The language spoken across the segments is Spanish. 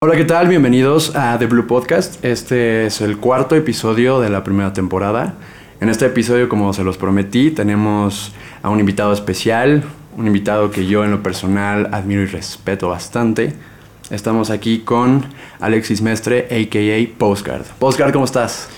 Hola, ¿qué tal? Bienvenidos a The Blue Podcast. Este es el cuarto episodio de la primera temporada. En este episodio, como se los prometí, tenemos a un invitado especial, un invitado que yo en lo personal admiro y respeto bastante. Estamos aquí con Alexis Mestre, a.k.a. Postcard. Postcard, ¿cómo estás?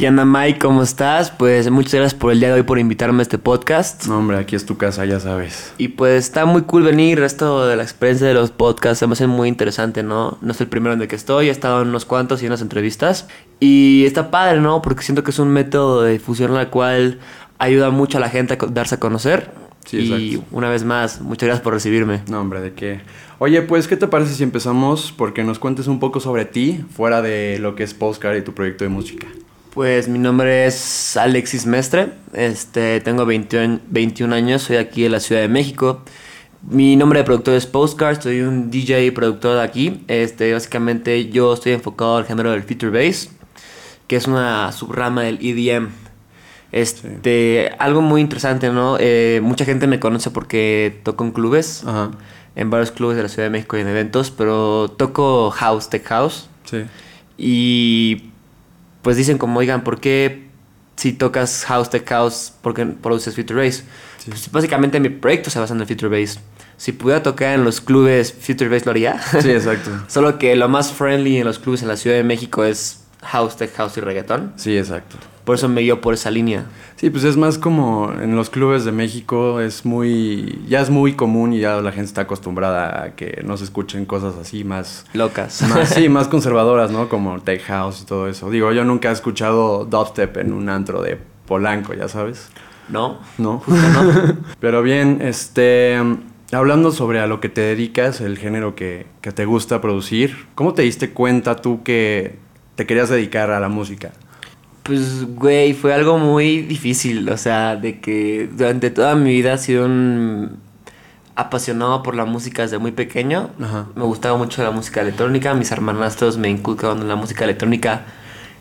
¿Qué onda, Mike? ¿Cómo estás? Pues muchas gracias por el día de hoy por invitarme a este podcast. No, hombre, aquí es tu casa, ya sabes. Y pues está muy cool venir. Esto de la experiencia de los podcasts se me hace muy interesante, ¿no? No es el primero en el que estoy, he estado en unos cuantos y en unas entrevistas. Y está padre, ¿no? Porque siento que es un método de difusión en la cual ayuda mucho a la gente a darse a conocer. Sí, y exacto. una vez más, muchas gracias por recibirme. No, hombre, ¿de qué? Oye, pues, ¿qué te parece si empezamos porque nos cuentes un poco sobre ti, fuera de lo que es Postcard y tu proyecto de música? Pues mi nombre es Alexis Mestre, este, tengo 21, 21 años, soy aquí de la Ciudad de México. Mi nombre de productor es Postcard, soy un DJ y productor de aquí. Este, básicamente yo estoy enfocado al género del Future Bass, que es una subrama del EDM. Este, algo muy interesante, ¿no? Eh, mucha gente me conoce porque toco en clubes, Ajá. en varios clubes de la Ciudad de México y en eventos, pero toco house, tech house. Sí. Y pues dicen como, oigan, ¿por qué si tocas house tech house, por qué produces Future Bass? Sí. Pues, básicamente mi proyecto se basa en el Future Bass. Si pudiera tocar en los clubes Future Bass lo haría. Sí, exacto. Solo que lo más friendly en los clubes en la Ciudad de México es house tech house y reggaetón. Sí, exacto. Por eso me guío por esa línea. Sí, pues es más como en los clubes de México es muy, ya es muy común y ya la gente está acostumbrada a que no se escuchen cosas así más, Locas. más sí, más conservadoras, ¿no? Como tech house y todo eso. Digo, yo nunca he escuchado dubstep en un antro de Polanco, ya sabes. ¿No? No. Justo no. Pero bien, este, hablando sobre a lo que te dedicas, el género que, que te gusta producir, ¿cómo te diste cuenta tú que te querías dedicar a la música? Pues, güey, fue algo muy difícil. O sea, de que durante toda mi vida he sido un apasionado por la música desde muy pequeño. Ajá. Me gustaba mucho la música electrónica. Mis hermanastros me inculcaban la música electrónica.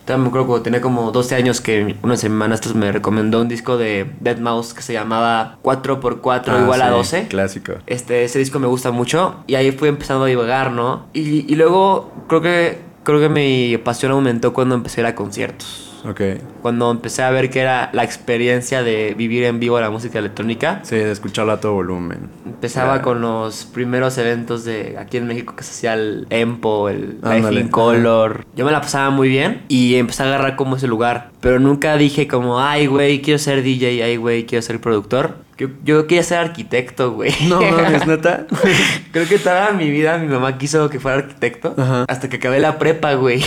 También me acuerdo cuando tenía como 12 años que uno de mis hermanastros me recomendó un disco de Dead Mouse que se llamaba 4x4 Ah, igual a sí, 12. Clásico. Este, ese disco me gusta mucho y ahí fui empezando a divagar, ¿no? Y, y luego creo que, creo que mi pasión aumentó cuando empecé a ir a conciertos. Ok. Cuando empecé a ver que era la experiencia de vivir en vivo la música electrónica. Sí, de escucharla a todo volumen. Empezaba Ya. con los primeros eventos de aquí en México que se hacía el Empo, el Life in Color. Yo me la pasaba muy bien y empecé a agarrar como ese lugar. Pero nunca dije como, ay, güey, quiero ser DJ, ay, güey, quiero ser productor. Yo, yo quería ser arquitecto, güey. No mames, neta. Creo que toda mi vida mi mamá quiso que fuera arquitecto. Ajá. Hasta que acabé la prepa, güey.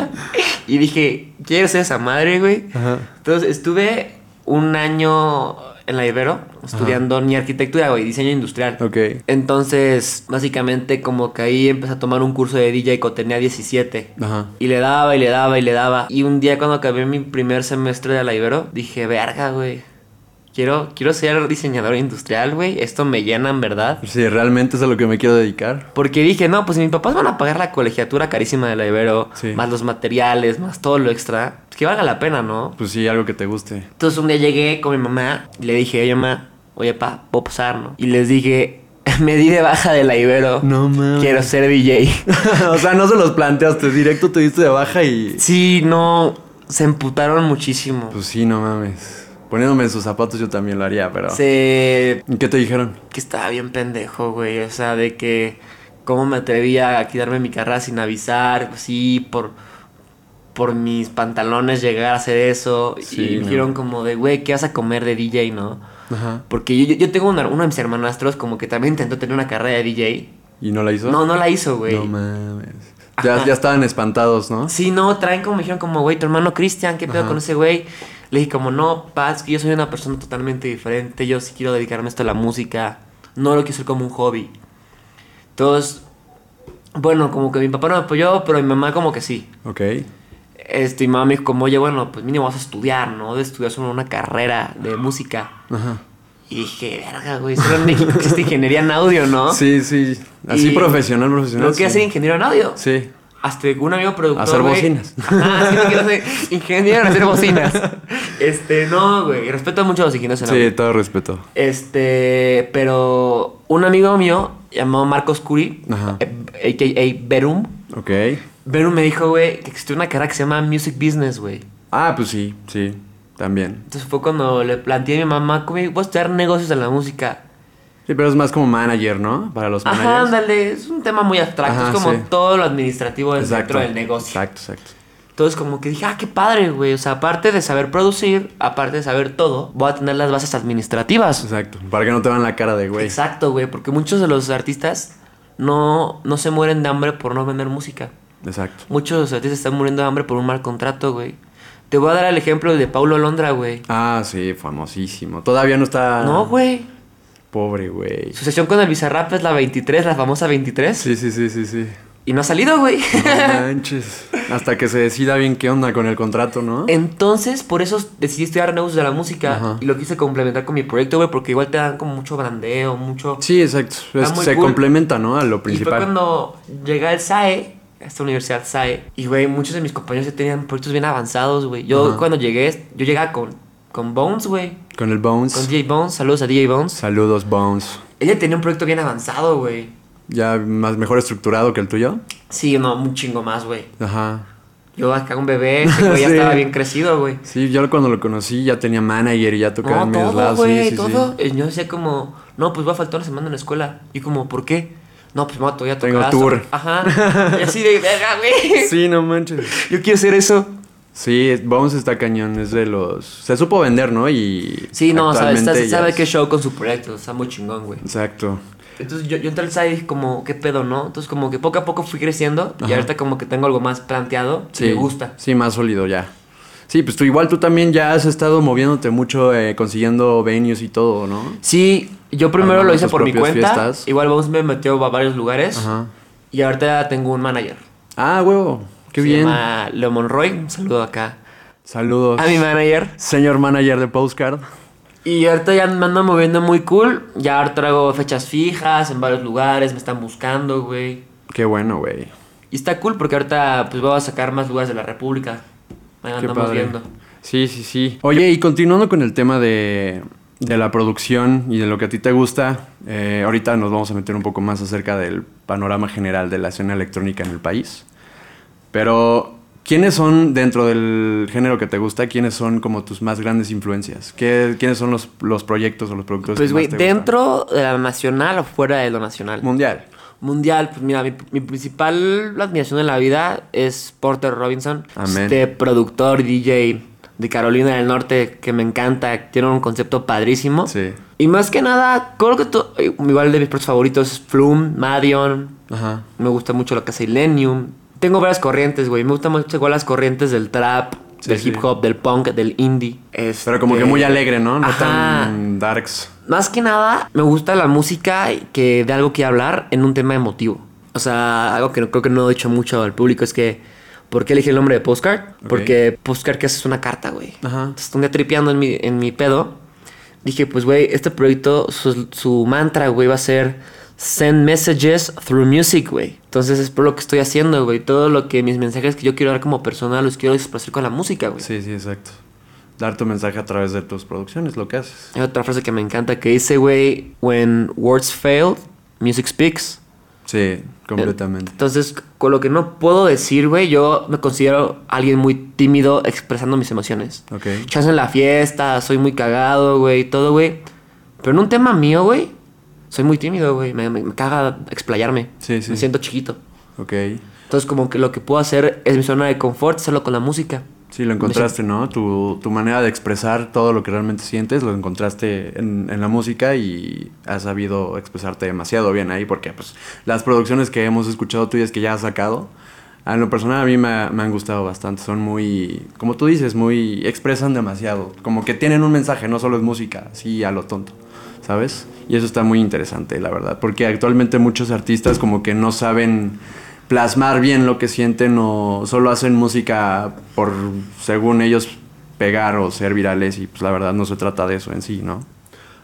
y dije, quiero ser esa madre, güey. Ajá. Entonces estuve un año en la Ibero estudiando ni arquitectura, güey, diseño industrial. Ok. Entonces, básicamente como que ahí empecé a tomar un curso de DJ cuando tenía 17. Ajá. Y le daba y le daba y le daba. Y un día cuando acabé mi primer semestre de la Ibero, dije, verga, güey. Quiero, quiero ser diseñador industrial, güey. Esto me llena, en verdad. Sí, realmente es a lo que me quiero dedicar. Porque dije, no, pues si mis papás van a pagar la colegiatura carísima de la Ibero, Sí. más los materiales, más todo lo extra, pues que valga la pena, ¿no? Pues sí, algo que te guste. Entonces un día llegué con mi mamá y le dije, oye, mamá, oye, pa, puedo pasar, ¿no? Y les dije, me di de baja de la Ibero. No mames. Quiero ser DJ. o sea, no se los planteaste, directo te diste de baja y... sí, no, se emputaron muchísimo. Pues sí, no mames. Poniéndome en sus zapatos yo también lo haría, pero... ¿Y qué te dijeron? que estaba bien pendejo, güey. O sea, de que cómo me atrevía a quitarme mi carrera sin avisar. Pues sí, por, por mis pantalones llegar a hacer eso. Sí, y me dijeron como de, güey, ¿qué vas a comer de DJ, no? Ajá. Porque yo, yo- tengo una- uno de mis hermanastros como que también intentó tener una carrera de DJ. ¿Y no la hizo? No, no la hizo, güey. No mames. Ya, ya estaban espantados, ¿no? Sí, no, traen como me dijeron como, güey, tu hermano Cristian, ¿qué pedo Ajá. con ese güey? Le dije como, no, paz, que yo soy una persona totalmente diferente, yo sí quiero dedicarme a esto a la música, no lo quiero hacer como un hobby. Entonces, bueno, como que mi papá no me apoyó, pero mi mamá como que sí. Ok. Este, mi mamá me dijo como, oye, bueno, pues mínimo vas a estudiar, ¿no? De estudiar solo una carrera de música. Ajá. Y dije, verga, güey, solo en México existe ingeniería en audio, ¿no? Sí, sí. Así Y- profesional, profesional. ¿No quieres sí. ser ingeniero en audio? Sí. Hasta un amigo productor. Hacer güey. bocinas. Ajá, sí, no quiero ser ingeniero en hacer bocinas. Este, no, güey. Respeto mucho a los ingenieros en Sí, todo respeto. Este, pero un amigo mío llamado Marcos Curi, Ajá. eh, a.k.a. Verum. Ok. Verum me dijo, güey, que existe una carrera que se llama Music Business, güey. Ah, pues sí, sí, también. Entonces fue cuando le planteé a mi mamá, ¿cómo voy a estudiar negocios en la música? Sí, pero es más como manager, ¿no? Para los Ajá, managers. ándale, es un tema muy abstracto, Ajá, es como sí. todo lo administrativo dentro del negocio. Exacto, exacto. Entonces como que dije, ah, qué padre, güey. O sea, aparte de saber producir, aparte de saber todo, voy a tener las bases administrativas. Exacto. Para que no te vean la cara de güey. Exacto, güey, porque muchos de los artistas no, no se mueren de hambre por no vender música. Exacto. Muchos de los artistas están muriendo de hambre por un mal contrato, güey. Te voy a dar el ejemplo de Paulo Londra, güey. Ah, sí, famosísimo. Todavía no está. No, güey. Pobre güey. Su sesión con el Bizarrap es la 23, la famosa 23. Sí, sí, sí, sí, sí. Y no ha salido, güey. No manches. Hasta que se decida bien qué onda con el contrato, ¿no? Entonces, por eso decidí estudiar negocios de la música Ajá. y lo quise complementar con mi proyecto, güey, porque igual te dan como mucho brandeo, mucho... Sí, exacto. Es- se cool. complementa, ¿no? A lo Y fue principal. cuando llegué al SAE, a esta universidad SAE, y güey, muchos de mis compañeros ya tenían proyectos bien avanzados, güey. Yo Ajá. cuando llegué, yo llegaba con, con Bones, güey. Con el Bones. Con DJ Bones, saludos a DJ Bones. Saludos, Bones. Ella tenía un proyecto bien avanzado, güey. Ya más mejor estructurado que el tuyo. Sí, no, un chingo más, güey. Ajá. Yo acá un bebé, ese güey ya estaba bien crecido, güey. Sí, yo cuando lo conocí ya tenía manager y ya tocaba No, en todo, lados. güey, sí, sí, todo. sí. Yo decía como, no, pues va a faltar una semana en la escuela. Y como, ¿por qué? No, pues me voy a todavía tocar. Tengo tour. Ajá. Y así de, verga, güey. Sí, no manches. Yo quiero hacer eso. Sí, Bones está cañón, es de los... Se supo vender, ¿no? Y... Sí, no, sabe, ya sabe es- qué show con su proyecto. Está muy chingón, güey. Exacto. Entonces yo, yo entré al dije como, ¿qué pedo, no? Entonces como que poco a poco fui creciendo y ahorita como que tengo algo más planteado. Sí. Y me gusta. Sí, más sólido ya. Sí, pues tú igual tú también ya has estado moviéndote mucho, eh, consiguiendo venues y todo, ¿no? Sí, yo primero Armando lo hice por mi cuenta. fiestas. Igual vamos me metió a varios lugares. Ajá. Y ahorita tengo un manager. Ah, huevo. Qué Se bien. llama Leo Monroy. Un saludo acá. Saludos. A mi manager. Señor manager de Postcard. Y ahorita ya me ando moviendo muy cool. Ya ahorita hago fechas fijas en varios lugares. Me están buscando, güey. Qué bueno, güey. Y está cool porque ahorita pues voy a sacar más lugares de la República. Ahí Qué andamos padre. viendo. Sí, sí, sí. Oye, y continuando con el tema de, de la producción y de lo que a ti te gusta, eh, ahorita nos vamos a meter un poco más acerca del panorama general de la escena electrónica en el país. Pero, ¿quiénes son dentro del género que te gusta? ¿Quiénes son como tus más grandes influencias? ¿Qué, ¿Quiénes son los, los proyectos o los productores Pues que güey, más te gustan? dentro de la nacional o fuera de lo nacional. Mundial. Mundial, pues mira, mi, mi principal admiración en la vida es Porter Robinson. Amén. Este productor, DJ de Carolina del Norte que me encanta, tiene un concepto padrísimo. Sí. Y más que nada, creo que to- igual de mis proyectos favoritos es Flume, Madion. Ajá. Me gusta mucho lo que hace Illenium. Tengo varias corrientes, güey. Me gustan mucho igual las corrientes del trap, Sí, del sí. hip hop, del punk, del indie. Pero como que Este, muy alegre, ¿no? No Ajá. tan darks. Más que nada, me gusta la música que de algo que hablar en un tema emotivo. O sea, algo que no- creo que no he dicho mucho al público es que, ¿por qué elegí el nombre de Postcard? Ok. Porque Postcard que haces una carta, güey. Ajá. Entonces, un día tripeando en mi, en mi pedo, dije, pues, güey, este proyecto, su, su mantra, güey, va a ser send messages through music, güey. Entonces, es por lo que estoy haciendo, güey. Todo lo que mis mensajes que yo quiero dar como persona los quiero expresar con la música, güey. Sí, sí, exacto. Dar tu mensaje a través de tus producciones, lo que haces. Hay otra frase que me encanta que dice, güey, when words fail, music speaks. Sí, completamente. Entonces, con lo que no puedo decir, güey, yo me considero alguien muy tímido expresando mis emociones. Ok. Chance en la fiesta, soy muy cagado, güey, todo, güey. Pero en un tema mío, güey, soy muy tímido, güey. Me, me- me caga explayarme. Sí, sí. Me siento chiquito. Ok. Entonces, como que lo que puedo hacer es mi zona de confort, hacerlo con la música. Sí, lo encontraste, ¿no? Tu, tu manera de expresar todo lo que realmente sientes, lo encontraste en, en la música y has sabido expresarte demasiado bien ahí, porque pues las producciones que hemos escuchado tuyas que ya has sacado, a lo personal a mí me, me han gustado bastante. Son muy, como tú dices, muy, expresan demasiado. Como que tienen un mensaje, no solo es música, así a lo tonto, ¿sabes? Y eso está muy interesante, la verdad, porque actualmente muchos artistas como que no saben plasmar bien lo que sienten o solo hacen música por, según ellos, pegar o ser virales y pues la verdad no se trata de eso en sí, ¿no?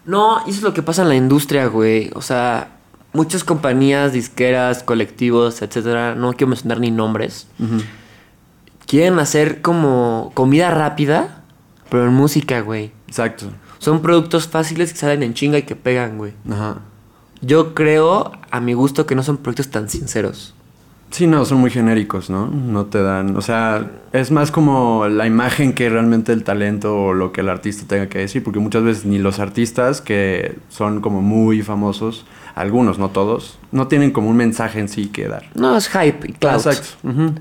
No, y eso es lo que pasa en la industria, güey. O sea, muchas compañías, disqueras, colectivos, etcétera, no quiero mencionar ni nombres, quieren hacer como comida rápida, pero en música, güey. Exacto. Son productos fáciles que salen en chinga y que pegan, güey. Ajá. Yo creo, a mi gusto, que no son productos tan sinceros. Sí, no, son muy genéricos, ¿no? No te dan, o sea, es más como la imagen que realmente el talento o lo que el artista tenga que decir, porque muchas veces ni los artistas que son como muy famosos, algunos, no todos, no tienen como un mensaje en sí que dar. No, es hype y clout. Exacto.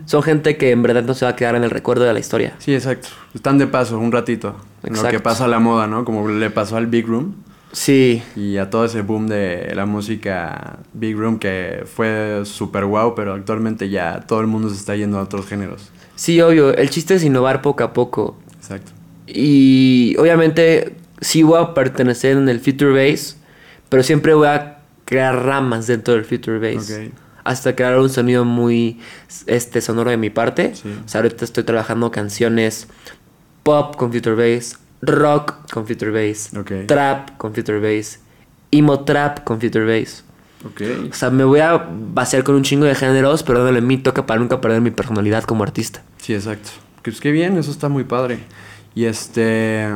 Son gente que en verdad no se va a quedar en el recuerdo de la historia. Sí, exacto. Están de paso un ratito. en Lo que pasa a la moda, ¿no? Como le pasó al Big Room. Sí, Y a todo ese boom de la música Big Room que fue súper guau, pero actualmente ya todo el mundo se está yendo a otros géneros. sí, obvio. El chiste es innovar poco a poco. Exacto. Y obviamente sí voy a pertenecer en el Future Bass, pero siempre voy a crear ramas dentro del Future Bass. Ok. Hasta crear un sonido muy este, sonoro de mi parte. Sí. O sea, ahorita estoy trabajando canciones pop con Future Bass, rock con Future Bass, trap con Future Bass, emo trap con Future Bass. Ok. O sea, me voy a vaciar con un chingo de géneros, pero dándole mi toque para nunca perder mi personalidad como artista. Sí, exacto. Pues qué bien, eso está muy padre. Y este,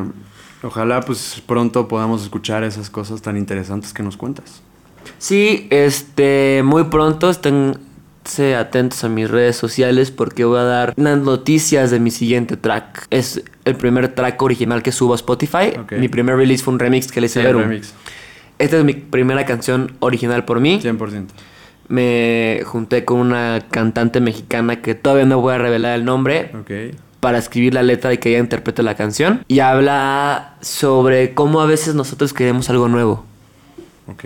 ojalá pues pronto podamos escuchar esas cosas tan interesantes que nos cuentas. Sí, este, muy pronto esténse atentos a mis redes sociales porque voy a dar unas noticias de mi siguiente track. Es el primer track original que subo a Spotify. Mi primer release fue un remix que le hice Sí, Verum. remix. Esta es mi primera canción original por mí. 100%. Me junté con una cantante mexicana que todavía no voy a revelar el nombre Ok. para escribir la letra y que ella interprete la canción. Y habla sobre cómo a veces nosotros queremos algo nuevo. Ok.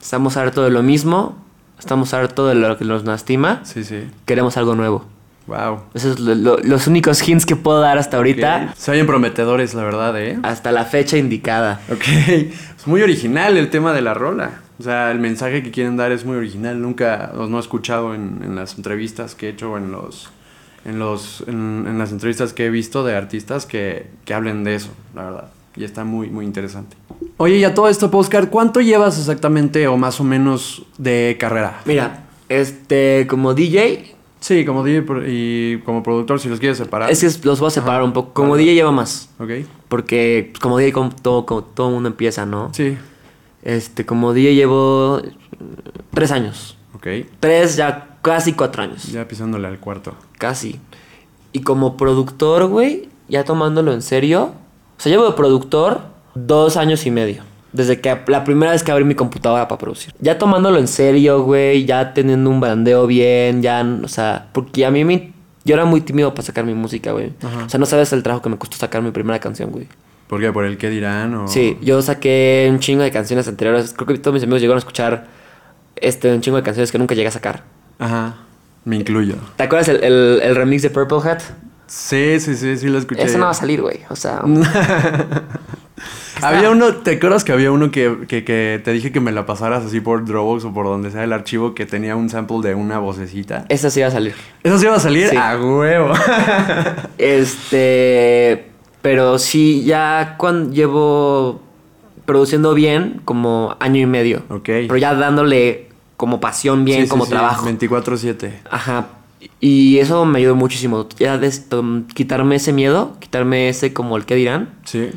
Estamos hartos de lo mismo, estamos hartos de lo que nos lastima, Sí, sí. queremos algo nuevo. Wow. Esos son lo- lo- los únicos hints que puedo dar hasta ahorita, Se oyen prometedores, la verdad, ¿eh? hasta la fecha indicada. Ok. Es muy original el tema de la rola. O sea, el mensaje que quieren dar es muy original. Nunca os no he escuchado en, en las entrevistas que he hecho o en los. En, los, en, en las entrevistas que he visto de artistas que, que hablen de eso, la verdad. Y está muy, muy interesante. Oye, y a todo esto, Oscar, ¿cuánto llevas exactamente o más o menos de carrera? Mira, este, como DJ, Sí, como DJ y como productor, si los quieres separar. es que los voy a separar Ajá. un poco. Como. DJ lleva más, Ok. porque pues, como DJ como todo, como todo mundo empieza, ¿no? Sí. Este, como DJ llevo tres años. Ok. Tres, ya casi cuatro años. Ya pisándole al cuarto. Casi. Y como productor, güey, ya tomándolo en serio. O sea, llevo de productor dos años y medio. Desde que la primera vez que abrí mi computadora para producir. Ya tomándolo en serio, güey. Ya teniendo un bandeo bien. Ya, o sea, porque a mí me. Yo era muy tímido para sacar mi música, güey. O sea, no sabes el trabajo que me costó sacar mi primera canción, güey. ¿Por qué? ¿Por el qué dirán? O... Sí, yo saqué un chingo de canciones anteriores. Creo que todos mis amigos llegaron a escuchar este, un chingo de canciones que nunca llegué a sacar. Ajá. Me incluyo. ¿Te acuerdas el, el- el remix de Purple Hat? Sí, sí, sí, sí lo escuché. Eso no va a salir, güey. O sea, Había uno, ¿te acuerdas que había uno que, que, que te dije que me la pasaras así por Dropbox o por donde sea el archivo que tenía un sample de una vocecita? esa sí va a salir. ¿Eso sí iba a salir? Sí. ¡A huevo! Este. Pero sí, ya cuando llevo produciendo bien, como año y medio. ok. Pero ya dándole como pasión bien, sí, como sí, trabajo. 24-7. Ajá. Y eso me ayudó muchísimo. Ya des- quitarme ese miedo, quitarme ese como el que dirán. Sí.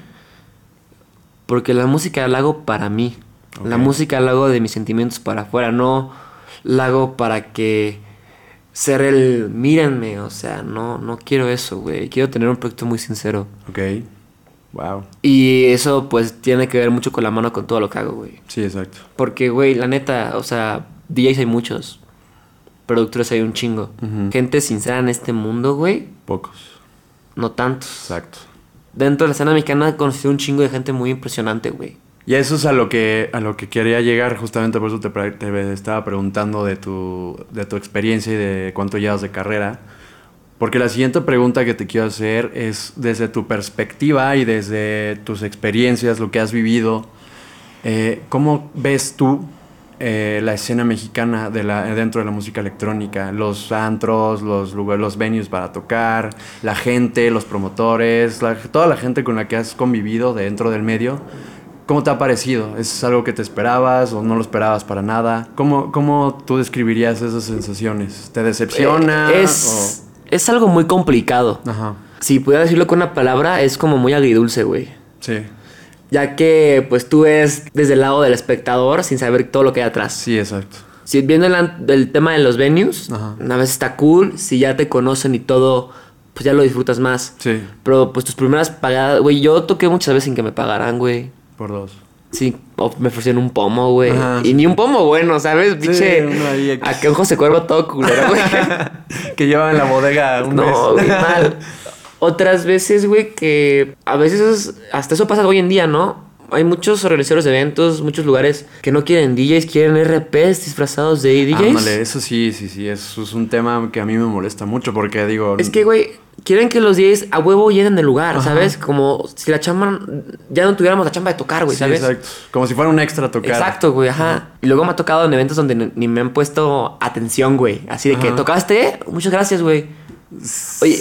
Porque la música la hago para mí. La música la hago de mis sentimientos para afuera. No la hago para que ser el mírenme. O sea, no, no quiero eso, güey. Quiero tener un proyecto muy sincero. Ok. Wow. Y eso pues tiene que ver mucho con la mano con todo lo que hago, güey. Sí, exacto. Porque, güey, la neta, o sea, DJs hay muchos. Productores hay un chingo. Ujú. Gente sincera en este mundo, güey, Pocos. no tantos. Exacto. Dentro de la escena mexicana he conocido un chingo de gente muy impresionante, güey. Y eso es a lo que a lo que quería llegar, justamente por eso te estaba preguntando de tu, de tu experiencia y de cuánto llevas de carrera. Porque la siguiente pregunta que te quiero hacer es desde tu perspectiva y desde tus experiencias, lo que has vivido, eh, ¿cómo ves tú eh, la escena mexicana de la, dentro de la música electrónica? Los antros, los, lugares, los venues para tocar, la gente, los promotores, la- toda la gente con la que has convivido dentro del medio. ¿Cómo te ha parecido? ¿Es algo que te esperabas o no lo esperabas para nada? ¿Cómo, cómo tú describirías esas sensaciones? ¿Te decepciona? Eh, es, es algo muy complicado. o- Ajá. Si pudiera decirlo con una palabra, es como muy agridulce, güey. Sí. Ya que, pues, tú ves desde el lado del espectador sin saber todo lo que hay atrás. Sí, exacto. Si viendo el, tema de los venues, Ajá. una vez está cool. Si ya te conocen y todo, pues ya lo disfrutas más. Sí, Pero, pues, tus primeras pagadas... Güey, yo toqué muchas veces sin que me pagaran, güey. por dos. Sí, me ofrecieron un pomo, güey. Ajá, Y sí. ni un pomo bueno, ¿sabes? X. a que un José Cuervo todo culero, güey. que lleva en la bodega un mes. no, güey, mal. Otras veces, güey, que a veces hasta eso pasa hoy en día, ¿no? Hay muchos organizadores de eventos, muchos lugares que no quieren DJs, quieren RPs disfrazados de DJs. Ándale, eso sí, sí, sí. Eso es un tema que a mí me molesta mucho porque digo. Es que, güey, quieren que los DJs a huevo llenen el lugar, Ajá. ¿sabes? Como si la chamba, ya no tuviéramos la chamba de tocar, güey, Sí, ¿sabes? exacto. Como si fuera un extra tocar. Exacto, güey, ajá. Y luego me ha tocado en eventos donde ni- me han puesto atención, güey. Así de que. ¿tocaste? Muchas gracias, güey. Oye,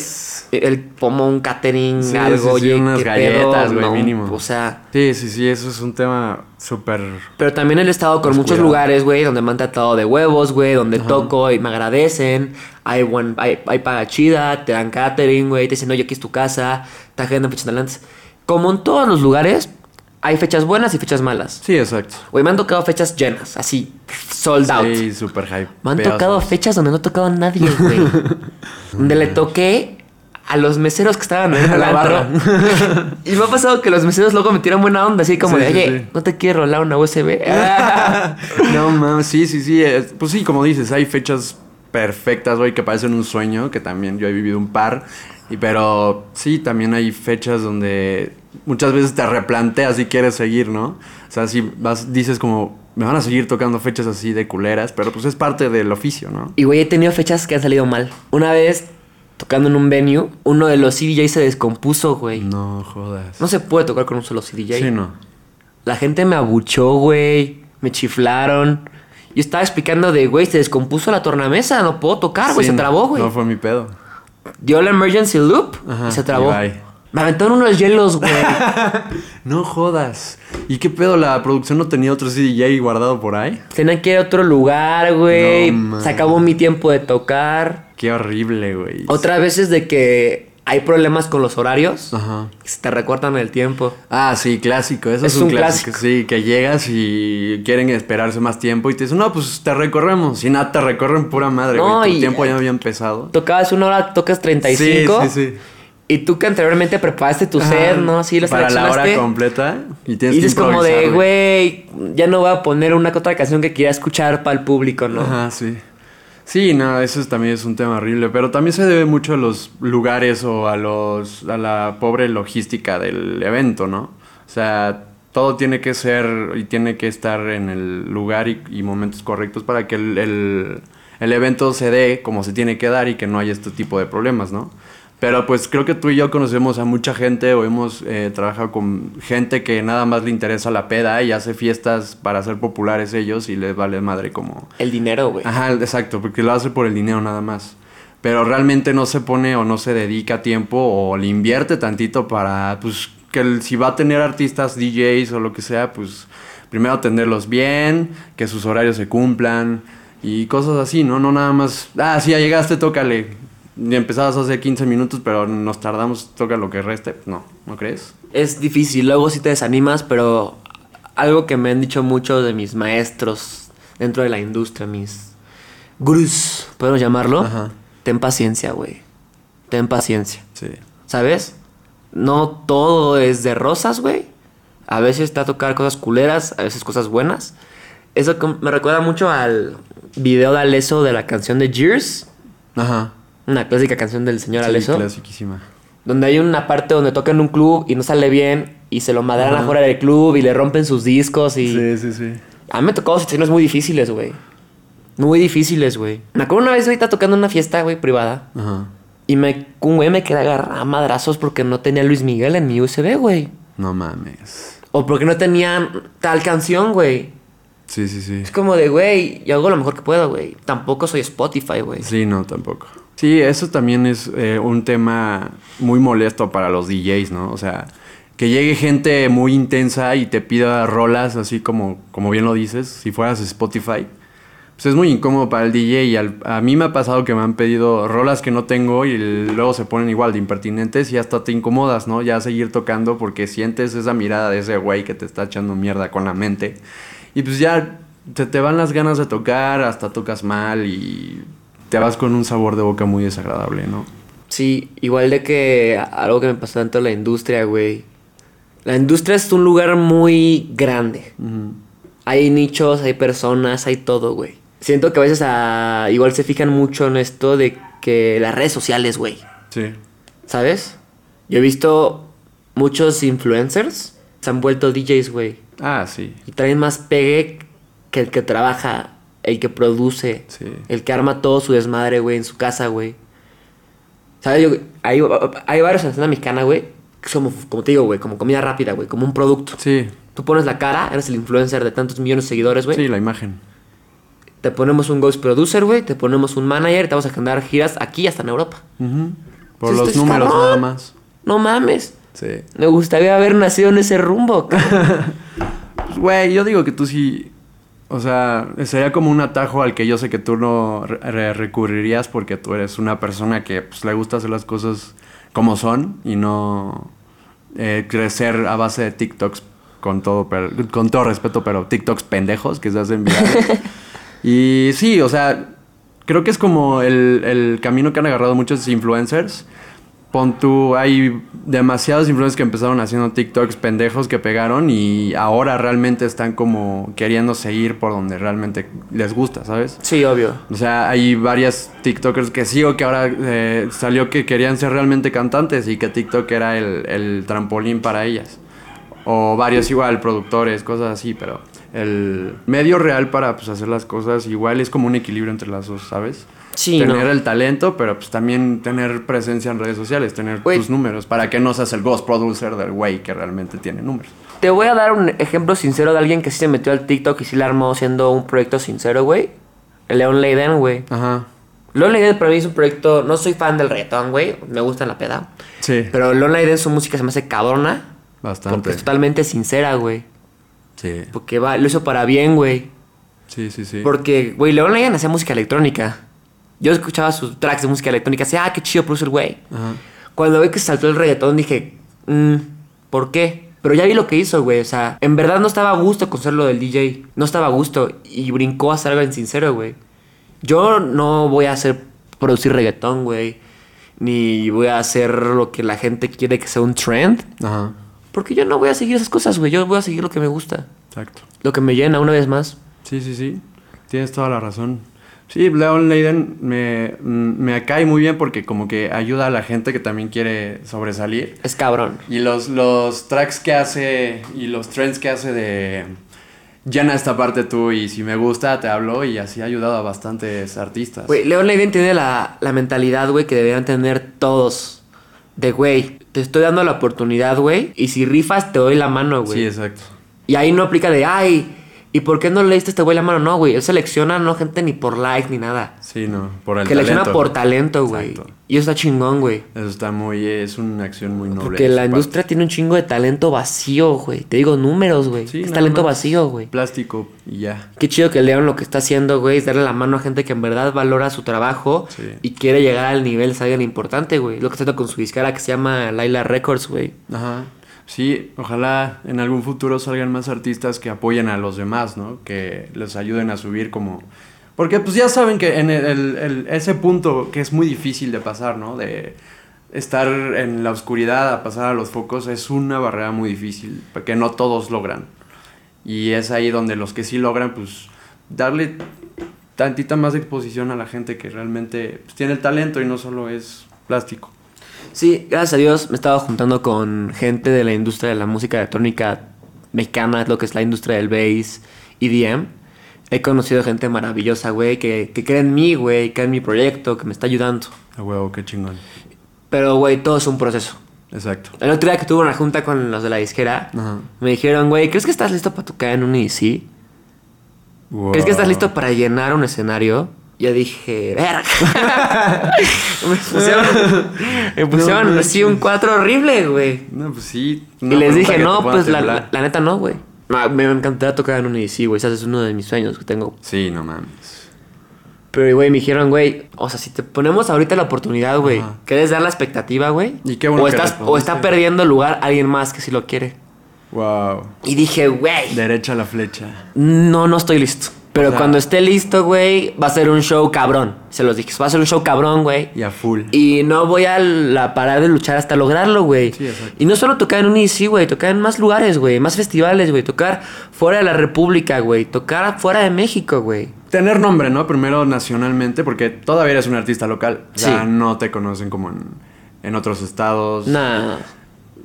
el pomo, un catering, Sí, algo, sí, sí, oye, unas galletas, güey, no, mínimo. O sea, Sí, sí, sí, eso es un tema súper. pero también he estado con muchos cuidado. lugares, güey, donde me han tratado de huevos, güey, donde toco y me agradecen. Hay, buen, hay, hay paga chida, te dan catering, güey, te dicen, oye, aquí es tu casa, te agendan fechas adelante. Como en todos los lugares, hay fechas buenas y fechas malas. Sí, exacto. Güey, me han tocado fechas llenas, así, sold out. Sí, súper hype. Me han tocado fechas donde no ha tocado a nadie, güey. donde le toqué a los meseros que estaban en el antro. barra. y me ha pasado que los meseros luego me tiran buena onda, así como Sí, de, oye, sí. ¿no te quiero rolar una USB? no mames, sí, sí, sí. es- Pues sí, como dices, hay fechas perfectas, güey, que parecen un sueño, que también yo he vivido un par. Y, pero sí, también hay fechas donde muchas veces te replanteas si quieres seguir, ¿no? O sea, si vas, dices como, me van a seguir tocando fechas así de culeras, pero pues es parte del oficio, ¿no? y güey, he tenido fechas que han salido mal. Una vez, tocando en un venue, uno de los CDJs se descompuso, güey. No. No jodas. se puede tocar con un solo CDJ. Sí, no. La gente me abuchó, güey. Me chiflaron. Yo estaba explicando de, güey, se descompuso la tornamesa, no puedo tocar, güey, se trabó, güey. No fue mi pedo. Dio la emergency loop Ajá, y se trabó. y. Me aventaron unos hielos, güey. No jodas. ¿Y qué pedo? ¿La producción no tenía otro CDJ guardado por ahí? Tenía que ir a otro lugar, güey. No, se acabó mi tiempo de tocar. Qué horrible, güey. Otra vez es de que hay problemas con los horarios. Ajá. que Se te recortan el tiempo. Ah, sí, clásico. Eso es, Es un, clásico. clásico. Sí, que llegas y quieren esperarse más tiempo y te dicen, no, pues te recorremos. Y nada, te recorren pura madre, No, güey. Tu y- tiempo ya había empezado. Tocabas una hora, tocas 35. Sí, sí, sí. Y tú que anteriormente preparaste tu set, ¿no? Sí, lo Para la hora completa. Y Y tienes que dices como de, güey, ya no voy a poner una que otra canción que quiera escuchar para el público, ¿no? Ajá, sí. Sí, no, eso es- también es un tema horrible, pero también se debe mucho a los lugares o a los a la pobre logística del evento, ¿no? O sea, todo tiene que ser y tiene que estar en el lugar y, y momentos correctos para que el, el- el evento se dé como se tiene que dar y que no haya este tipo de problemas, ¿no? Pero pues creo que tú y yo conocemos a mucha gente o hemos eh, trabajado con gente que nada más le interesa la peda y hace fiestas para ser populares ellos y les vale madre como El dinero, güey. Ajá, exacto, porque lo hace por el dinero nada más. Pero realmente no se pone o no se dedica tiempo o le invierte tantito para, pues, que el- si va a tener artistas, DJs o lo que sea, pues, primero atenderlos bien, que sus horarios se cumplan y cosas así, ¿no? No nada más, ah, sí, ya llegaste, tócale. Empezabas hace 15 minutos, pero nos tardamos, toca lo que reste. No, ¿no crees? Es difícil, luego sí te desanimas, pero algo que me han dicho muchos de mis maestros dentro de la industria, mis gurús, podemos llamarlo. Ajá. Ten paciencia, güey. Ten paciencia. Sí. ¿Sabes? No todo es de rosas, güey. A veces te va a tocar cosas culeras, a veces cosas buenas. Eso me recuerda mucho al video de Aleso de la canción de Gears. Ajá. Una clásica canción del señor Sí, Aleso. clasiquísima. Donde hay una parte donde toca en un club y no sale bien y se lo madran afuera del club y le rompen sus discos y... Sí, sí, sí. A mí me tocó situaciones muy difíciles, güey. Muy difíciles, güey. Me acuerdo una vez ahorita tocando en una fiesta, güey, privada. Ajá. Y me, un güey me quedé agarrar a madrazos porque no tenía Luis Miguel en mi USB, güey. No mames. O porque no tenía tal canción, güey. Sí, sí, sí. Es como de, güey, yo hago lo mejor que puedo, güey. Tampoco soy Spotify, güey. Sí, no, tampoco. Sí, eso también es eh, un tema muy molesto para los DJs, ¿no? O sea, que llegue gente muy intensa y te pida rolas, así como, como bien lo dices, si fueras Spotify. Pues es muy incómodo para el DJ y al- a mí me ha pasado que me han pedido rolas que no tengo y luego se ponen igual de impertinentes y hasta te incomodas, ¿no? Ya seguir tocando porque sientes esa mirada de ese güey que te está echando mierda con la mente. Y pues ya te, te van las ganas de tocar, hasta tocas mal y te vas con un sabor de boca muy desagradable, ¿no? Sí, igual de que algo que me pasó dentro de la industria, güey. La industria es un lugar muy grande. Hay nichos, hay personas, hay todo, güey. Siento que a veces ah, igual se fijan mucho en esto de que las redes sociales, güey. Sí. ¿Sabes? Yo he visto muchos influencers se han vuelto DJs, güey. Ah, sí. Y traen más pegue que el que trabaja, el que produce, Sí. el que arma todo su desmadre, güey, en su casa, güey. ¿Sabes? Yo, hay, hay varios en la escena mexicana, güey, que somos, como te digo, güey, como comida rápida, güey, como un producto. Sí. Tú pones la cara, eres el influencer de tantos millones de seguidores, güey. Sí, la imagen. Te ponemos un ghost producer, güey, te ponemos un manager y te vamos a agendar giras aquí hasta en Europa. Ujú. Por los números cabrón. nada más. No mames. Sí. Me gustaría haber nacido en ese rumbo. Pues, güey, yo digo que tú sí. O sea, sería como un atajo al que yo sé que tú no re- re- recurrirías porque tú eres una persona que pues, le gusta hacer las cosas como son y no eh, crecer a base de TikToks con todo, per- con todo respeto, pero TikToks pendejos que se hacen virales. y sí, o sea, creo que es como el, el camino que han agarrado muchos influencers. Pon tú, hay demasiados influencers que empezaron haciendo TikToks pendejos que pegaron y ahora realmente están como queriendo seguir por donde realmente les gusta, ¿sabes? sí, obvio. O sea, hay varias TikTokers que sigo que ahora eh, salió que querían ser realmente cantantes y que TikTok era el, el trampolín para ellas. O varios igual, productores, cosas así, pero el medio real para pues, hacer las cosas igual es como un equilibrio entre las dos, ¿sabes? Sí, tener no. el talento, pero pues también tener presencia en redes sociales, tener tus números, para que no seas el ghost producer del güey que realmente tiene números. Te voy a dar un ejemplo sincero de alguien que sí se metió al TikTok y sí la armó siendo un proyecto sincero, güey. El León Leiden, güey. Ajá. León Leiden para mí es un proyecto... No soy fan del reggaetón, güey. Me gusta la peda. Sí. Pero León Leiden su música se me hace cabrona. Bastante. Porque es totalmente sincera, güey. Sí. Porque va, lo hizo para bien, güey. Sí, sí, sí. Porque, güey, León Leiden hacía música electrónica. Yo escuchaba sus tracks de música electrónica. Decía, ah, qué chido produce el güey. Ajá. Cuando vi que saltó el reggaetón dije, mm, ¿por qué? Pero ya vi lo que hizo, güey. O sea, en verdad no estaba a gusto con ser lo del DJ. No estaba a gusto. Y brincó a hacer algo en sincero, güey. Yo no voy a hacer producir reggaetón, güey. Ni voy a hacer lo que la gente quiere que sea un trend. Ajá. Porque yo no voy a seguir esas cosas, güey. Yo voy a seguir lo que me gusta. Exacto. Lo que me llena una vez más. Sí, sí, sí. Tienes toda la razón. Sí, Leon Leiden me, me cae muy bien porque como que ayuda a la gente que también quiere sobresalir. Es cabrón. Y los, los tracks que hace y los trends que hace de llena esta parte tú y si me gusta te hablo y así ha ayudado a bastantes artistas. Güey, Leon Leiden tiene la, la mentalidad, güey, que deberían tener todos. De, güey, te estoy dando la oportunidad, güey. Y si rifas, te doy la mano, güey. sí, exacto. Y ahí no aplica de, ay, ¿y por qué no le diste a este güey la mano? No, güey. Él selecciona no gente ni por like ni nada. Sí, no, por el Selecciona talento. por talento, güey. Exacto. Y eso está chingón, güey. Eso está muy, es una acción muy noble. Porque la industria tiene un chingo de talento vacío, güey. Te digo números, güey. Sí, es talento vacío, güey. Plástico y ya. Qué chido que León lo que está haciendo, güey, es darle la mano a gente que en verdad valora su trabajo Sí. y quiere llegar al nivel ser alguien importante, güey. Lo que está haciendo con su disquera que se llama Laila Records, güey. Ajá. Sí, ojalá en algún futuro salgan más artistas que apoyen a los demás, ¿no? Que les ayuden a subir como... Porque pues ya saben que en el, el- el- ese punto que es muy difícil de pasar, ¿no? De estar en la oscuridad a pasar a los focos es una barrera muy difícil, porque no todos logran. Y es ahí donde los que sí logran, pues darle tantita más exposición a la gente que realmente pues, tiene el talento y no solo es plástico. Sí, gracias a Dios me he estado juntando con gente de la industria de la música electrónica mexicana, lo que es la industria del bass, EDM. He conocido gente maravillosa, güey, que, que cree en mí, güey, cree en mi proyecto, que me está ayudando. A huevo, qué chingón. Pero, güey, todo es un proceso. Exacto. El otro día que tuve una junta con los de la disquera, Ajá. me dijeron, güey, ¿crees que estás listo para tocar en un EDC? ¿Crees que estás listo para llenar un escenario? Yo dije, verga. me pusieron, me pusieron No así un manches. 4 horrible, güey. No, pues sí. y les dije, no, pues la, la, neta no, güey. No, Me encantaría tocar en un EDC, güey. Ese es uno de mis sueños que tengo. Sí, no mames. Pero, güey, me dijeron, güey, o sea, si te ponemos ahorita la oportunidad, güey. ¿quieres dar la expectativa, güey? Y qué bueno o que estás O está perdiendo el lugar alguien más que sí lo quiere. Wow. Y dije, güey, Derecha a la flecha. no, no estoy listo. Pero O sea- cuando esté listo, güey, va a ser un show cabrón. Se los dije, va a ser un show cabrón, güey. Y a full. Y no voy a la parar de luchar hasta lograrlo, güey. Sí, exacto. y no solo tocar en un EDC, güey. Tocar en más lugares, güey. Más festivales, güey. Tocar fuera de la República, güey. Tocar fuera de México, güey. Tener nombre, ¿no? Primero nacionalmente, porque todavía eres un artista local. O sea, Sí. no te conocen como en, en otros estados. Nah.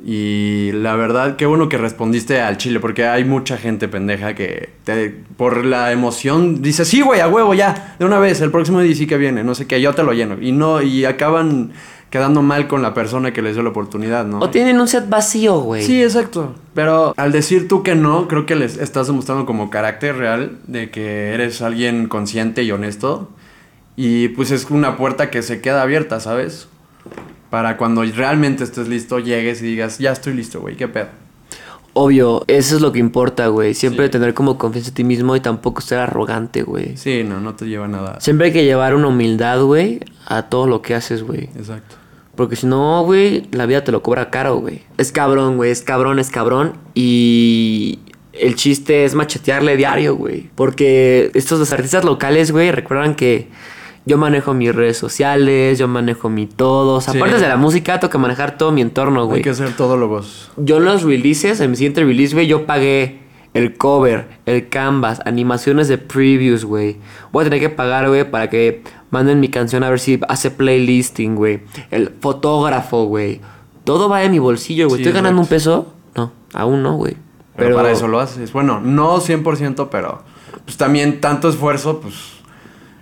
Y la verdad, qué bueno que respondiste al chile, porque hay mucha gente pendeja que te- por la emoción dice, sí, güey, a huevo, ya, de una vez, el próximo DC que viene, no sé qué, yo te lo lleno. Y no, y acaban quedando mal con la persona que les dio la oportunidad, ¿no? O tienen un set vacío, güey. Sí, exacto. Pero al decir tú que no, creo que les estás demostrando como carácter real de que eres alguien consciente y honesto. Y pues es una puerta que se queda abierta, ¿sabes? Para cuando realmente estés listo, llegues y digas, ya estoy listo, güey, qué pedo. Obvio, eso es lo que importa, güey. Siempre Sí. tener como confianza en ti mismo y tampoco ser arrogante, güey. Sí, no, no te lleva a nada. Siempre hay que llevar una humildad, güey, a todo lo que haces, güey. Exacto. Porque si no, güey, la vida te lo cobra caro, güey. Es cabrón, güey, es cabrón, es cabrón. Y el chiste es machetearle diario, güey. Porque estos los artistas locales, güey, recuerdan que yo manejo mis redes sociales, yo manejo mi todo. O sea, Sí. aparte de la música, tengo que manejar todo mi entorno, güey. Hay que ser todólogos. Yo en los releases, en mi siguiente release, güey, yo pagué el cover, el canvas, animaciones de previews, güey. Voy a tener que pagar, güey, para que manden mi canción a ver si hace playlisting, güey. El fotógrafo, güey. Todo va de mi bolsillo, güey. Sí, ¿Estoy ganando un peso? No, aún no, güey. Pero, para eso lo haces. Bueno, no 100%, pero pues también tanto esfuerzo, pues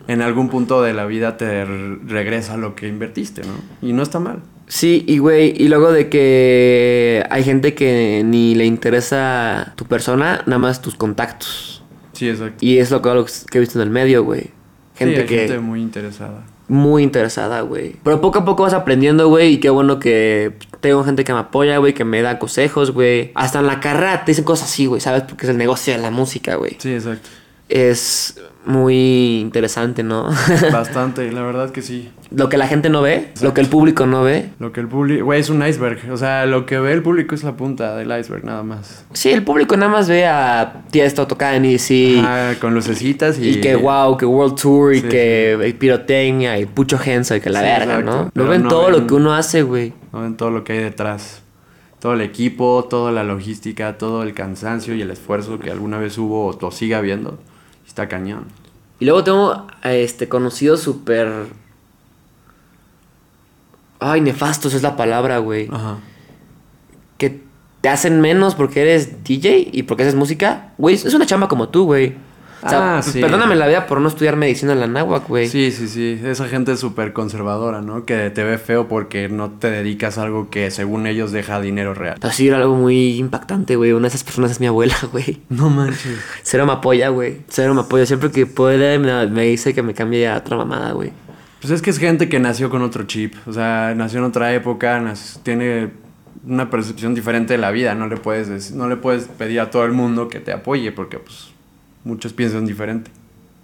en algún punto de la vida te re- regresa lo que invertiste, ¿no? Y no está mal. Sí, y güey, y luego de que hay gente que ni le interesa tu persona, nada más tus contactos. Sí, exacto. Y es lo que, lo que he visto en el medio, güey. Gente sí, hay que... gente muy interesada. muy interesada, güey. Pero poco a poco vas aprendiendo, güey. Y qué bueno que tengo gente que me apoya, güey, que me da consejos, güey. Hasta en la carrera te dicen cosas así, güey, ¿sabes? Porque es el negocio de la música, güey. Sí, exacto. Es muy interesante, ¿no? Bastante, la verdad que sí. lo que la gente no ve, lo que el público no ve. Lo que el público, güey, es un iceberg. O sea, lo que ve el público es la punta del iceberg, nada más. Sí, el público nada más ve a Tiesto tocar en EDC. Ajá, con lucecitas y... Y que wow, que World Tour y Sí, que pirotecnia y pucho Henso y que la Sí, verga, exacto. ¿no? No ven no todo ven- lo que uno hace, güey. No ven todo lo que hay detrás. Todo el equipo, toda la logística, todo el cansancio y el esfuerzo que alguna vez hubo o sigue habiendo. Está cañón. Y luego tengo a este conocido súper. Ay, nefastos es la palabra, güey. Ajá. Que te hacen menos porque eres DJ y porque haces música. Güey, es una chamba como tú, güey. O sea, Ah, pues, sí. perdóname la vida por no estudiar medicina en la náhuac, güey. Sí, sí, sí. Esa gente es súper conservadora, ¿no? Que te ve feo porque no te dedicas a algo que según ellos deja dinero real. Pero sí era algo muy impactante, güey. Una de esas personas es mi abuela, güey. No manches. Cero me apoya, güey. Cero me apoya. Siempre que puede me, me dice que me cambie a otra mamada, güey. Pues es que es gente que nació con otro chip. O sea, nació en otra época, tiene una percepción diferente de la vida. No le puedes dec- no le puedes pedir a todo el mundo que te apoye porque pues muchos piensan diferente.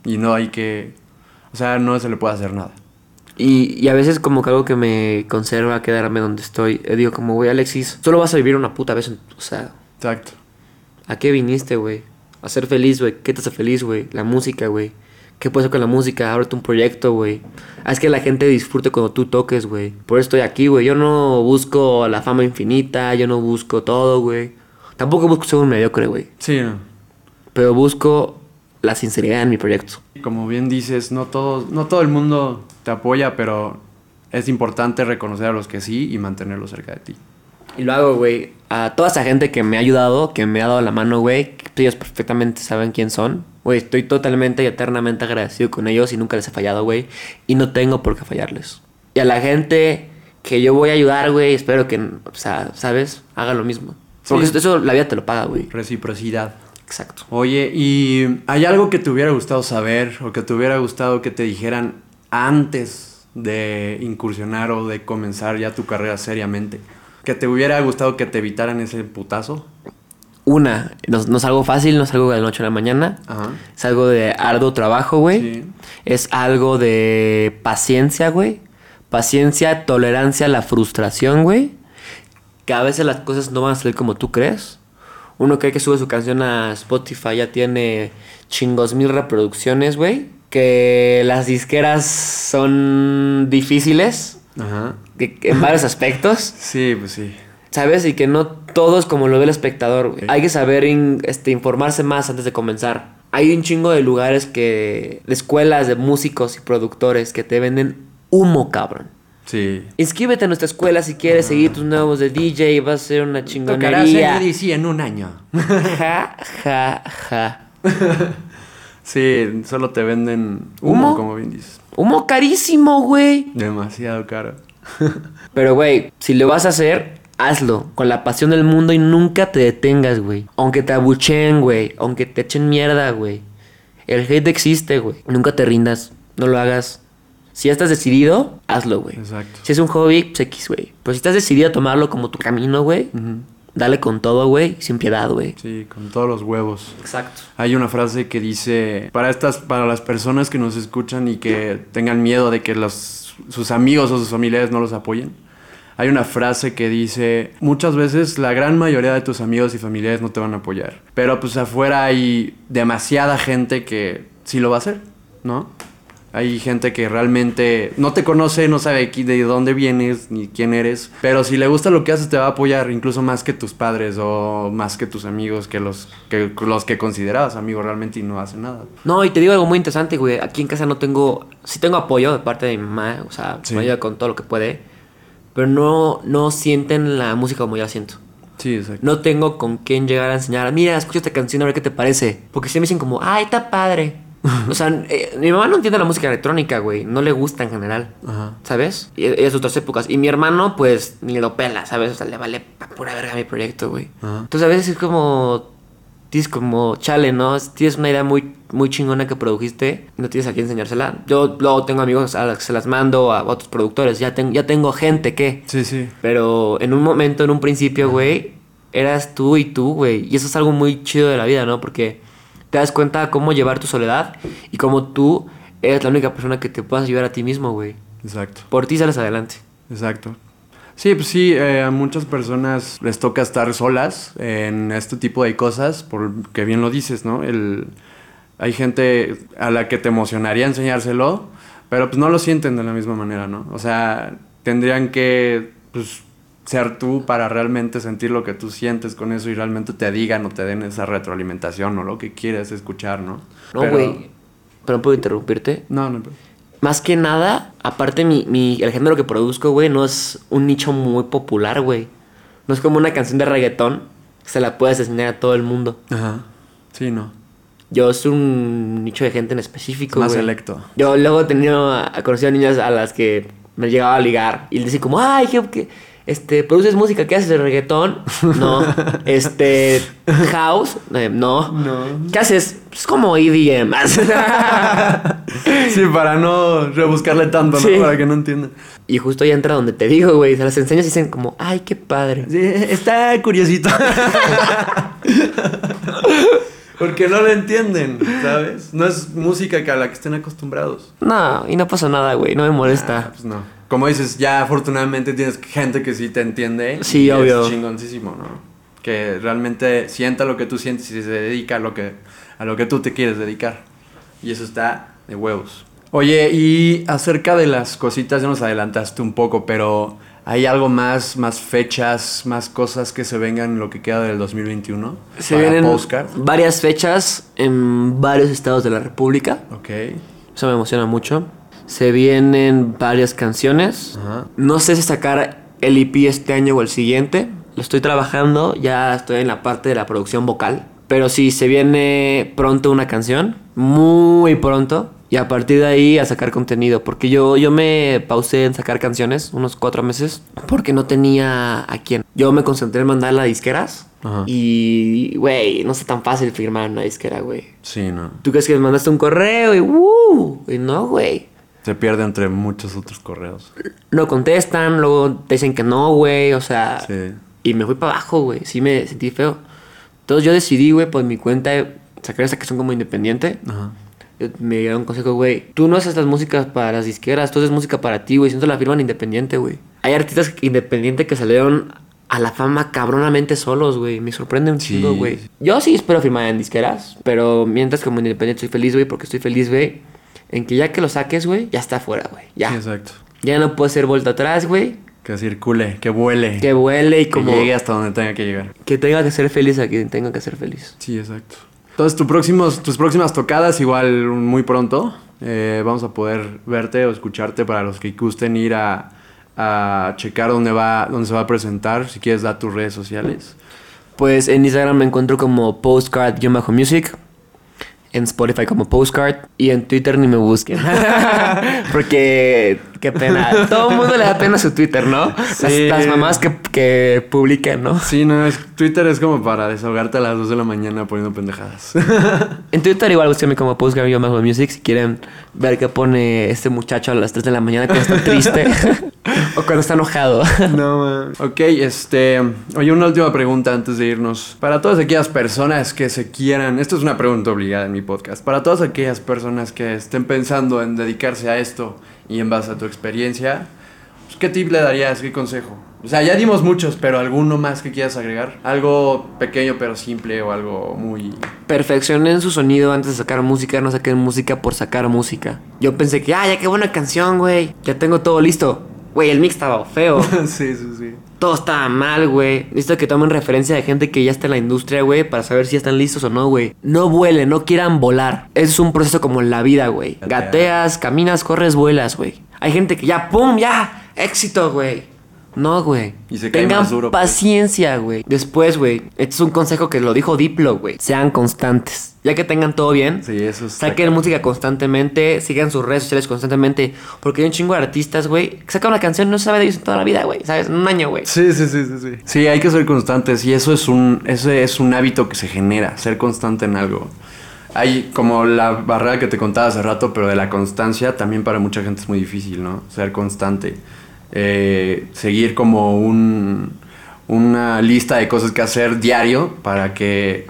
Y no hay que o sea, no se le puede hacer nada. Y, y a veces como que algo que me conserva quedarme donde estoy. eh, digo, como, güey, Alexis, solo vas a vivir una puta vez. en- o sea, Exacto. ¿a qué viniste, güey? A ser feliz, güey. ¿Qué te hace feliz, güey? La música, güey. ¿Qué puedes hacer con la música? Ábrete un proyecto, güey. Haz que la gente disfrute cuando tú toques, güey. Por eso estoy aquí, güey. Yo no busco la fama infinita. Yo no busco todo, güey. Tampoco busco ser un mediocre, güey. Sí, no. Pero busco la sinceridad en mi proyecto. Como bien dices, no todo, no todo el mundo te apoya, pero es importante reconocer a los que sí y mantenerlos cerca de ti. Y lo hago, güey. A toda esa gente que me ha ayudado, que me ha dado la mano, güey. Ellos perfectamente saben quién son. Güey, estoy totalmente y eternamente agradecido con ellos y nunca les he fallado, güey. Y no tengo por qué fallarles. Y a la gente que yo voy a ayudar, güey, espero que, o sea, ¿sabes? Haga lo mismo. Porque Sí. eso la vida te lo paga, güey. Reciprocidad. Exacto. Oye, ¿y hay algo que te hubiera gustado saber o que te hubiera gustado que te dijeran antes de incursionar o de comenzar ya tu carrera seriamente? ¿Que te hubiera gustado que te evitaran ese putazo? Una, no, no es algo fácil, no es algo de la noche a la mañana. Ajá. Es algo de arduo trabajo, güey. Sí. Es algo de paciencia, güey. Paciencia, tolerancia a la frustración, güey. Que a veces las cosas no van a salir como tú crees. Uno cree que sube su canción a Spotify, ya tiene chingos mil reproducciones, güey. Que las disqueras son difíciles Ajá. en varios aspectos. Sí, pues sí. ¿Sabes? Y que no todo es como lo ve el espectador, güey. Hay que saber in- este, informarse más antes de comenzar. Hay un chingo de lugares que... De escuelas de músicos y productores que te venden humo, cabrón. Sí. Inscríbete a nuestra escuela si quieres seguir tus nuevos de DJ. Va a ser una Tocarás chingonería. EDC en un año. Ja, ja, ja. Sí, solo te venden humo, ¿Humo? como bien dices. Humo carísimo, güey. Demasiado caro. Pero, güey, si lo vas a hacer, hazlo. Con la pasión del mundo y nunca te detengas, güey. Aunque te abucheen, güey. Aunque te echen mierda, güey. El hate existe, güey. Nunca te rindas. No lo hagas. Si ya estás decidido, hazlo, güey. Exacto. Si es un hobby, pues X, güey. Pero si estás decidido a tomarlo como tu camino, güey, Ujú. dale con todo, güey. Sin piedad, güey. Sí, con todos los huevos. Exacto. Hay una frase que dice, para estas, para las personas que nos escuchan y que tengan miedo de que los, sus amigos o sus familiares no los apoyen, hay una frase que dice, muchas veces la gran mayoría de tus amigos y familiares no te van a apoyar, pero pues afuera hay demasiada gente que sí lo va a hacer, ¿no? Hay gente que realmente no te conoce, no sabe de dónde vienes ni quién eres, pero si le gusta lo que haces te va a apoyar incluso más que tus padres o más que tus amigos, que los que, los que considerabas amigos realmente y no hacen nada. No, y te digo algo muy interesante, güey. Aquí en casa no tengo. Sí tengo apoyo de parte de mi mamá. O sea, Sí. me ayuda con todo lo que puede. Pero no, no sienten la música como yo la siento. Sí, exacto. No tengo con quién llegar a enseñar. Mira, escucha esta canción a ver qué te parece. Porque si me dicen como, ay, está padre. o sea, eh, mi mamá no entiende la música electrónica, güey. No le gusta en general. Ajá. ¿Sabes? Y y es de otras épocas. Y mi hermano, pues, ni lo pela, ¿sabes? O sea, le vale pa' pura verga mi proyecto, güey. Entonces a veces es como. Tienes como, chale, ¿no? Tienes una idea muy, muy chingona que produjiste y no tienes a quién enseñársela. Yo luego tengo amigos a los que se las mando a otros productores. Ya, tengo ya tengo gente que. Sí, sí. Pero en un momento, en un principio, güey, eras tú y tú, güey. Y eso es algo muy chido de la vida, ¿no? Porque te das cuenta cómo llevar tu soledad y cómo tú eres la única persona que te puedas ayudar a ti mismo, güey. Exacto. Por ti sales adelante. Exacto. Sí, pues sí, eh, a muchas personas les toca estar solas en este tipo de cosas, porque bien lo dices, ¿no? El, hay gente a la que te emocionaría enseñárselo, pero pues no lo sienten de la misma manera, ¿no? O sea, tendrían que pues, ser tú para realmente sentir lo que tú sientes con eso y realmente te digan o te den esa retroalimentación o lo que quieres escuchar, ¿no? No, Pero- güey. Pero no puedo interrumpirte. No, no. Más que nada, aparte mi, mi, el género que produzco, güey, no es un nicho muy popular, güey. No es como una canción de reggaetón que se la puedes enseñar a todo el mundo. Ajá. Sí, no. Yo es un nicho de gente en específico, Más güey. selecto. Yo luego he tenido, conocido a niñas a las que me llegaba a ligar y les decía como, ay, ¿qué, qué, este, produces música, ¿qué haces de reggaetón? No. este, house, Eh, no. No. ¿Qué haces? Es como E EDM. Sí, para no rebuscarle tanto, ¿no? Sí. Para que no entiendan. y justo ya entra donde te digo, güey, se las enseñas y dicen como, ay, qué padre. Sí, está curiosito. Porque no lo entienden, ¿sabes? No es música que a la que estén acostumbrados. No, y no pasa nada, güey, no me Ah, molesta. pues no. Como dices, ya afortunadamente tienes gente que sí te entiende. Sí, y obvio. Es chingoncísimo, ¿no? Que realmente sienta lo que tú sientes y se dedica a lo que, a lo que tú te quieres dedicar. Y eso está de huevos. Oye, y acerca de las cositas, ya nos adelantaste un poco, pero ¿hay algo más, más fechas, más cosas que se vengan en lo que queda del 2021? Se para vienen Postcard? varias fechas en varios estados de la República. Ok. Eso me emociona mucho. Se vienen varias canciones. Ajá. No sé si sacar el EP este año o el siguiente. Lo estoy trabajando. Ya estoy en la parte de la producción vocal. Pero sí, se viene pronto una canción. Muy pronto. Y a partir de ahí a sacar contenido. Porque yo, yo me pausé en sacar canciones unos cuatro meses. Porque no tenía a quién. Yo me concentré en mandarla a disqueras. Ajá. Y, güey, no es tan fácil firmar una disquera, güey. Sí, no. ¿Tú crees que mandaste un correo y, uh, y no, güey? Se pierde entre muchos otros correos. No contestan, luego te dicen que no, güey, o sea... Sí. Y me fui para abajo, güey, sí me sentí feo. Entonces yo decidí, güey, por mi cuenta, sacar esa canción como independiente. Ajá. Me dieron un consejo, güey. Tú no haces las músicas para las disqueras, tú haces música para ti, güey. Siento la firman independiente, güey. Hay artistas independientes que salieron a la fama cabronamente solos, güey. Me sorprende un Sí. chingo, güey. Yo sí espero firmar en disqueras, pero mientras como independiente estoy feliz, güey, porque estoy feliz, güey, en que ya que lo saques, güey, ya está afuera, güey. Ya. Sí, exacto. Ya no puede ser vuelta atrás, güey. Que circule, que vuele. Que vuele y que como llegue hasta donde tenga que llegar. que tenga que ser feliz a quien tenga que ser feliz. Sí, exacto. Entonces, próximos, tus próximas tocadas, igual muy pronto, eh, vamos a poder verte o escucharte para los que gusten ir a, a checar dónde, va, dónde se va a presentar. Si quieres, dar tus redes sociales. Pues en Instagram me encuentro como postcard-music. En Spotify como postcard. Y en Twitter ni me busquen. Porque, qué pena. Todo el mundo le da pena su Twitter, ¿no? Sí. Las, las mamás que, que publican, ¿no? Sí, no, es, Twitter es como para desahogarte a las 2 de la mañana poniendo pendejadas. En Twitter igual búsquenme como postcard-music si quieren ver qué pone este muchacho a las 3 de la mañana cuando está triste. o cuando está enojado. No, man. Ok, este. Oye, una última pregunta antes de irnos. Para todas aquellas personas que se quieran. Esto es una pregunta obligada en mi podcast. Para todas aquellas personas que estén pensando en dedicarse a esto y en base a tu experiencia, pues, ¿qué tip le darías? ¿Qué consejo? O sea, ya dimos muchos, pero alguno más que quieras agregar. Algo pequeño pero simple o algo muy. Perfeccionen su sonido antes de sacar música, no saquen música por sacar música. Yo pensé que, ah, ya qué buena canción, güey. Ya tengo todo listo. Güey, el mix estaba feo. sí, sí, sí. Todo estaba mal, güey. Necesito que tomen referencia de gente que ya está en la industria, güey, para saber si están listos o no, güey. No vuelen, no quieran volar. Es un proceso como en la vida, güey. Gatea. Gateas, caminas, corres, vuelas, güey. Hay gente que ya, ¡pum! ¡Ya! ¡Éxito, güey! No, güey. Y se cae Tengan más duro, pues. paciencia, güey. Después, güey. Este es un consejo que lo dijo Diplo, güey. Sean constantes. Ya que tengan todo bien, Sí, eso está Saquen música constantemente, sigan sus redes sociales constantemente. Porque hay un chingo de artistas, güey, que sacan una canción y no se sabe de ellos en toda la vida, güey. ¿Sabes? En un año, güey. Sí, sí, sí, sí, sí. Sí, hay que ser constantes y eso es un, ese es un hábito que se genera, ser constante en algo. Hay como la barrera que te contaba hace rato, pero de la constancia también para mucha gente es muy difícil, ¿no? Ser constante. Eh, seguir como un, una lista de cosas que hacer diario para que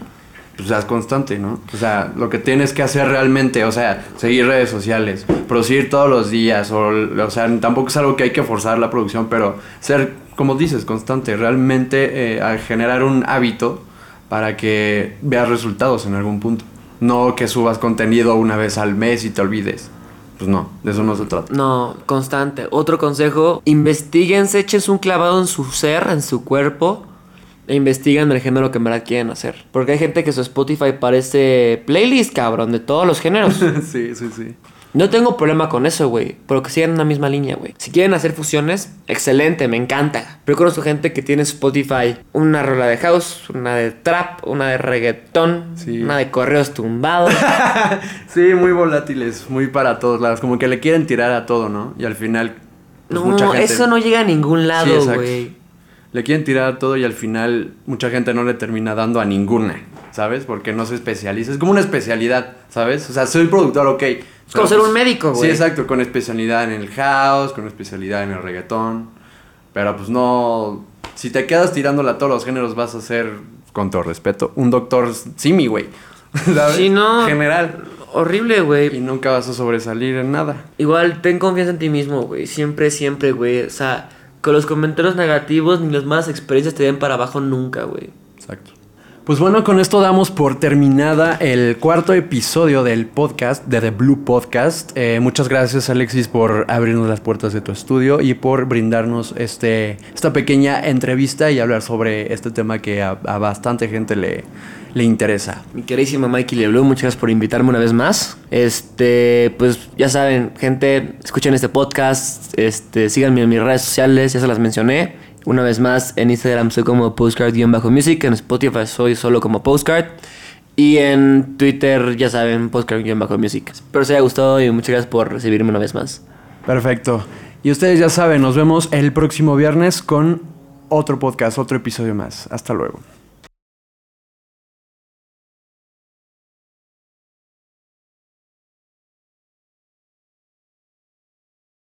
pues, seas constante, ¿no? O sea, lo que tienes que hacer realmente, o sea, seguir redes sociales, producir todos los días, o, o sea, tampoco es algo que hay que forzar la producción, pero ser, como dices, constante, realmente eh, generar un hábito para que veas resultados en algún punto. No que subas contenido una vez al mes y te olvides. Pues no, de eso no se trata. No, constante. Otro consejo, investiguense, échense un clavado en su ser, en su cuerpo. E investiguen el género que en verdad quieren hacer. Porque hay gente que su Spotify parece playlist, cabrón, de todos los géneros. sí, sí, sí. No tengo problema con eso, güey. Pero que sigan una misma línea, güey. Si quieren hacer fusiones, excelente, me encanta. Pero conozco gente que tiene Spotify una rola de house, una de trap, una de reggaetón, Sí. una de correos tumbados. Sí, muy volátiles, muy para todos lados. Como que le quieren tirar a todo, ¿no? Y al final. pues, mucha no, gente- eso no llega a ningún lado, güey. Le quieren tirar a todo y al final mucha gente no le termina dando a ninguna, ¿sabes? Porque no se especializa. Es como una especialidad, ¿sabes? O sea, soy productor, ok. Es como ser un médico, güey. Sí, exacto, con especialidad en el house, con especialidad en el reggaetón. Pero pues no. Si te quedas tirándola a todos los géneros, vas a ser, con todo respeto, un doctor simi, güey. ¿Sabes? Sí, no. General. Horrible, Y güey. nunca vas a sobresalir en nada. Igual, ten confianza en ti mismo, güey. Siempre, siempre, güey. O sea, con los comentarios negativos ni las malas experiencias te den para abajo nunca, güey. Exacto. Pues bueno, con esto damos por terminada el cuarto episodio del podcast, de The Blue Podcast. Eh, muchas gracias Alexis por abrirnos las puertas de tu estudio y por brindarnos este, esta pequeña entrevista y hablar sobre este tema que a, bastante gente le, le interesa. Mi queridísima Mikey Leblue, muchas gracias por invitarme una vez más. Este, pues ya saben, gente, escuchen este podcast, este, síganme en mis redes sociales, ya se las mencioné. Una vez más, en Instagram soy como postcard-music, en Spotify soy solo como postcard. Y en Twitter, ya saben, postcard-music. Espero os haya gustado y muchas gracias por recibirme una vez más. Perfecto. Y ustedes ya saben, nos vemos el próximo viernes con otro podcast, otro episodio más. Hasta luego.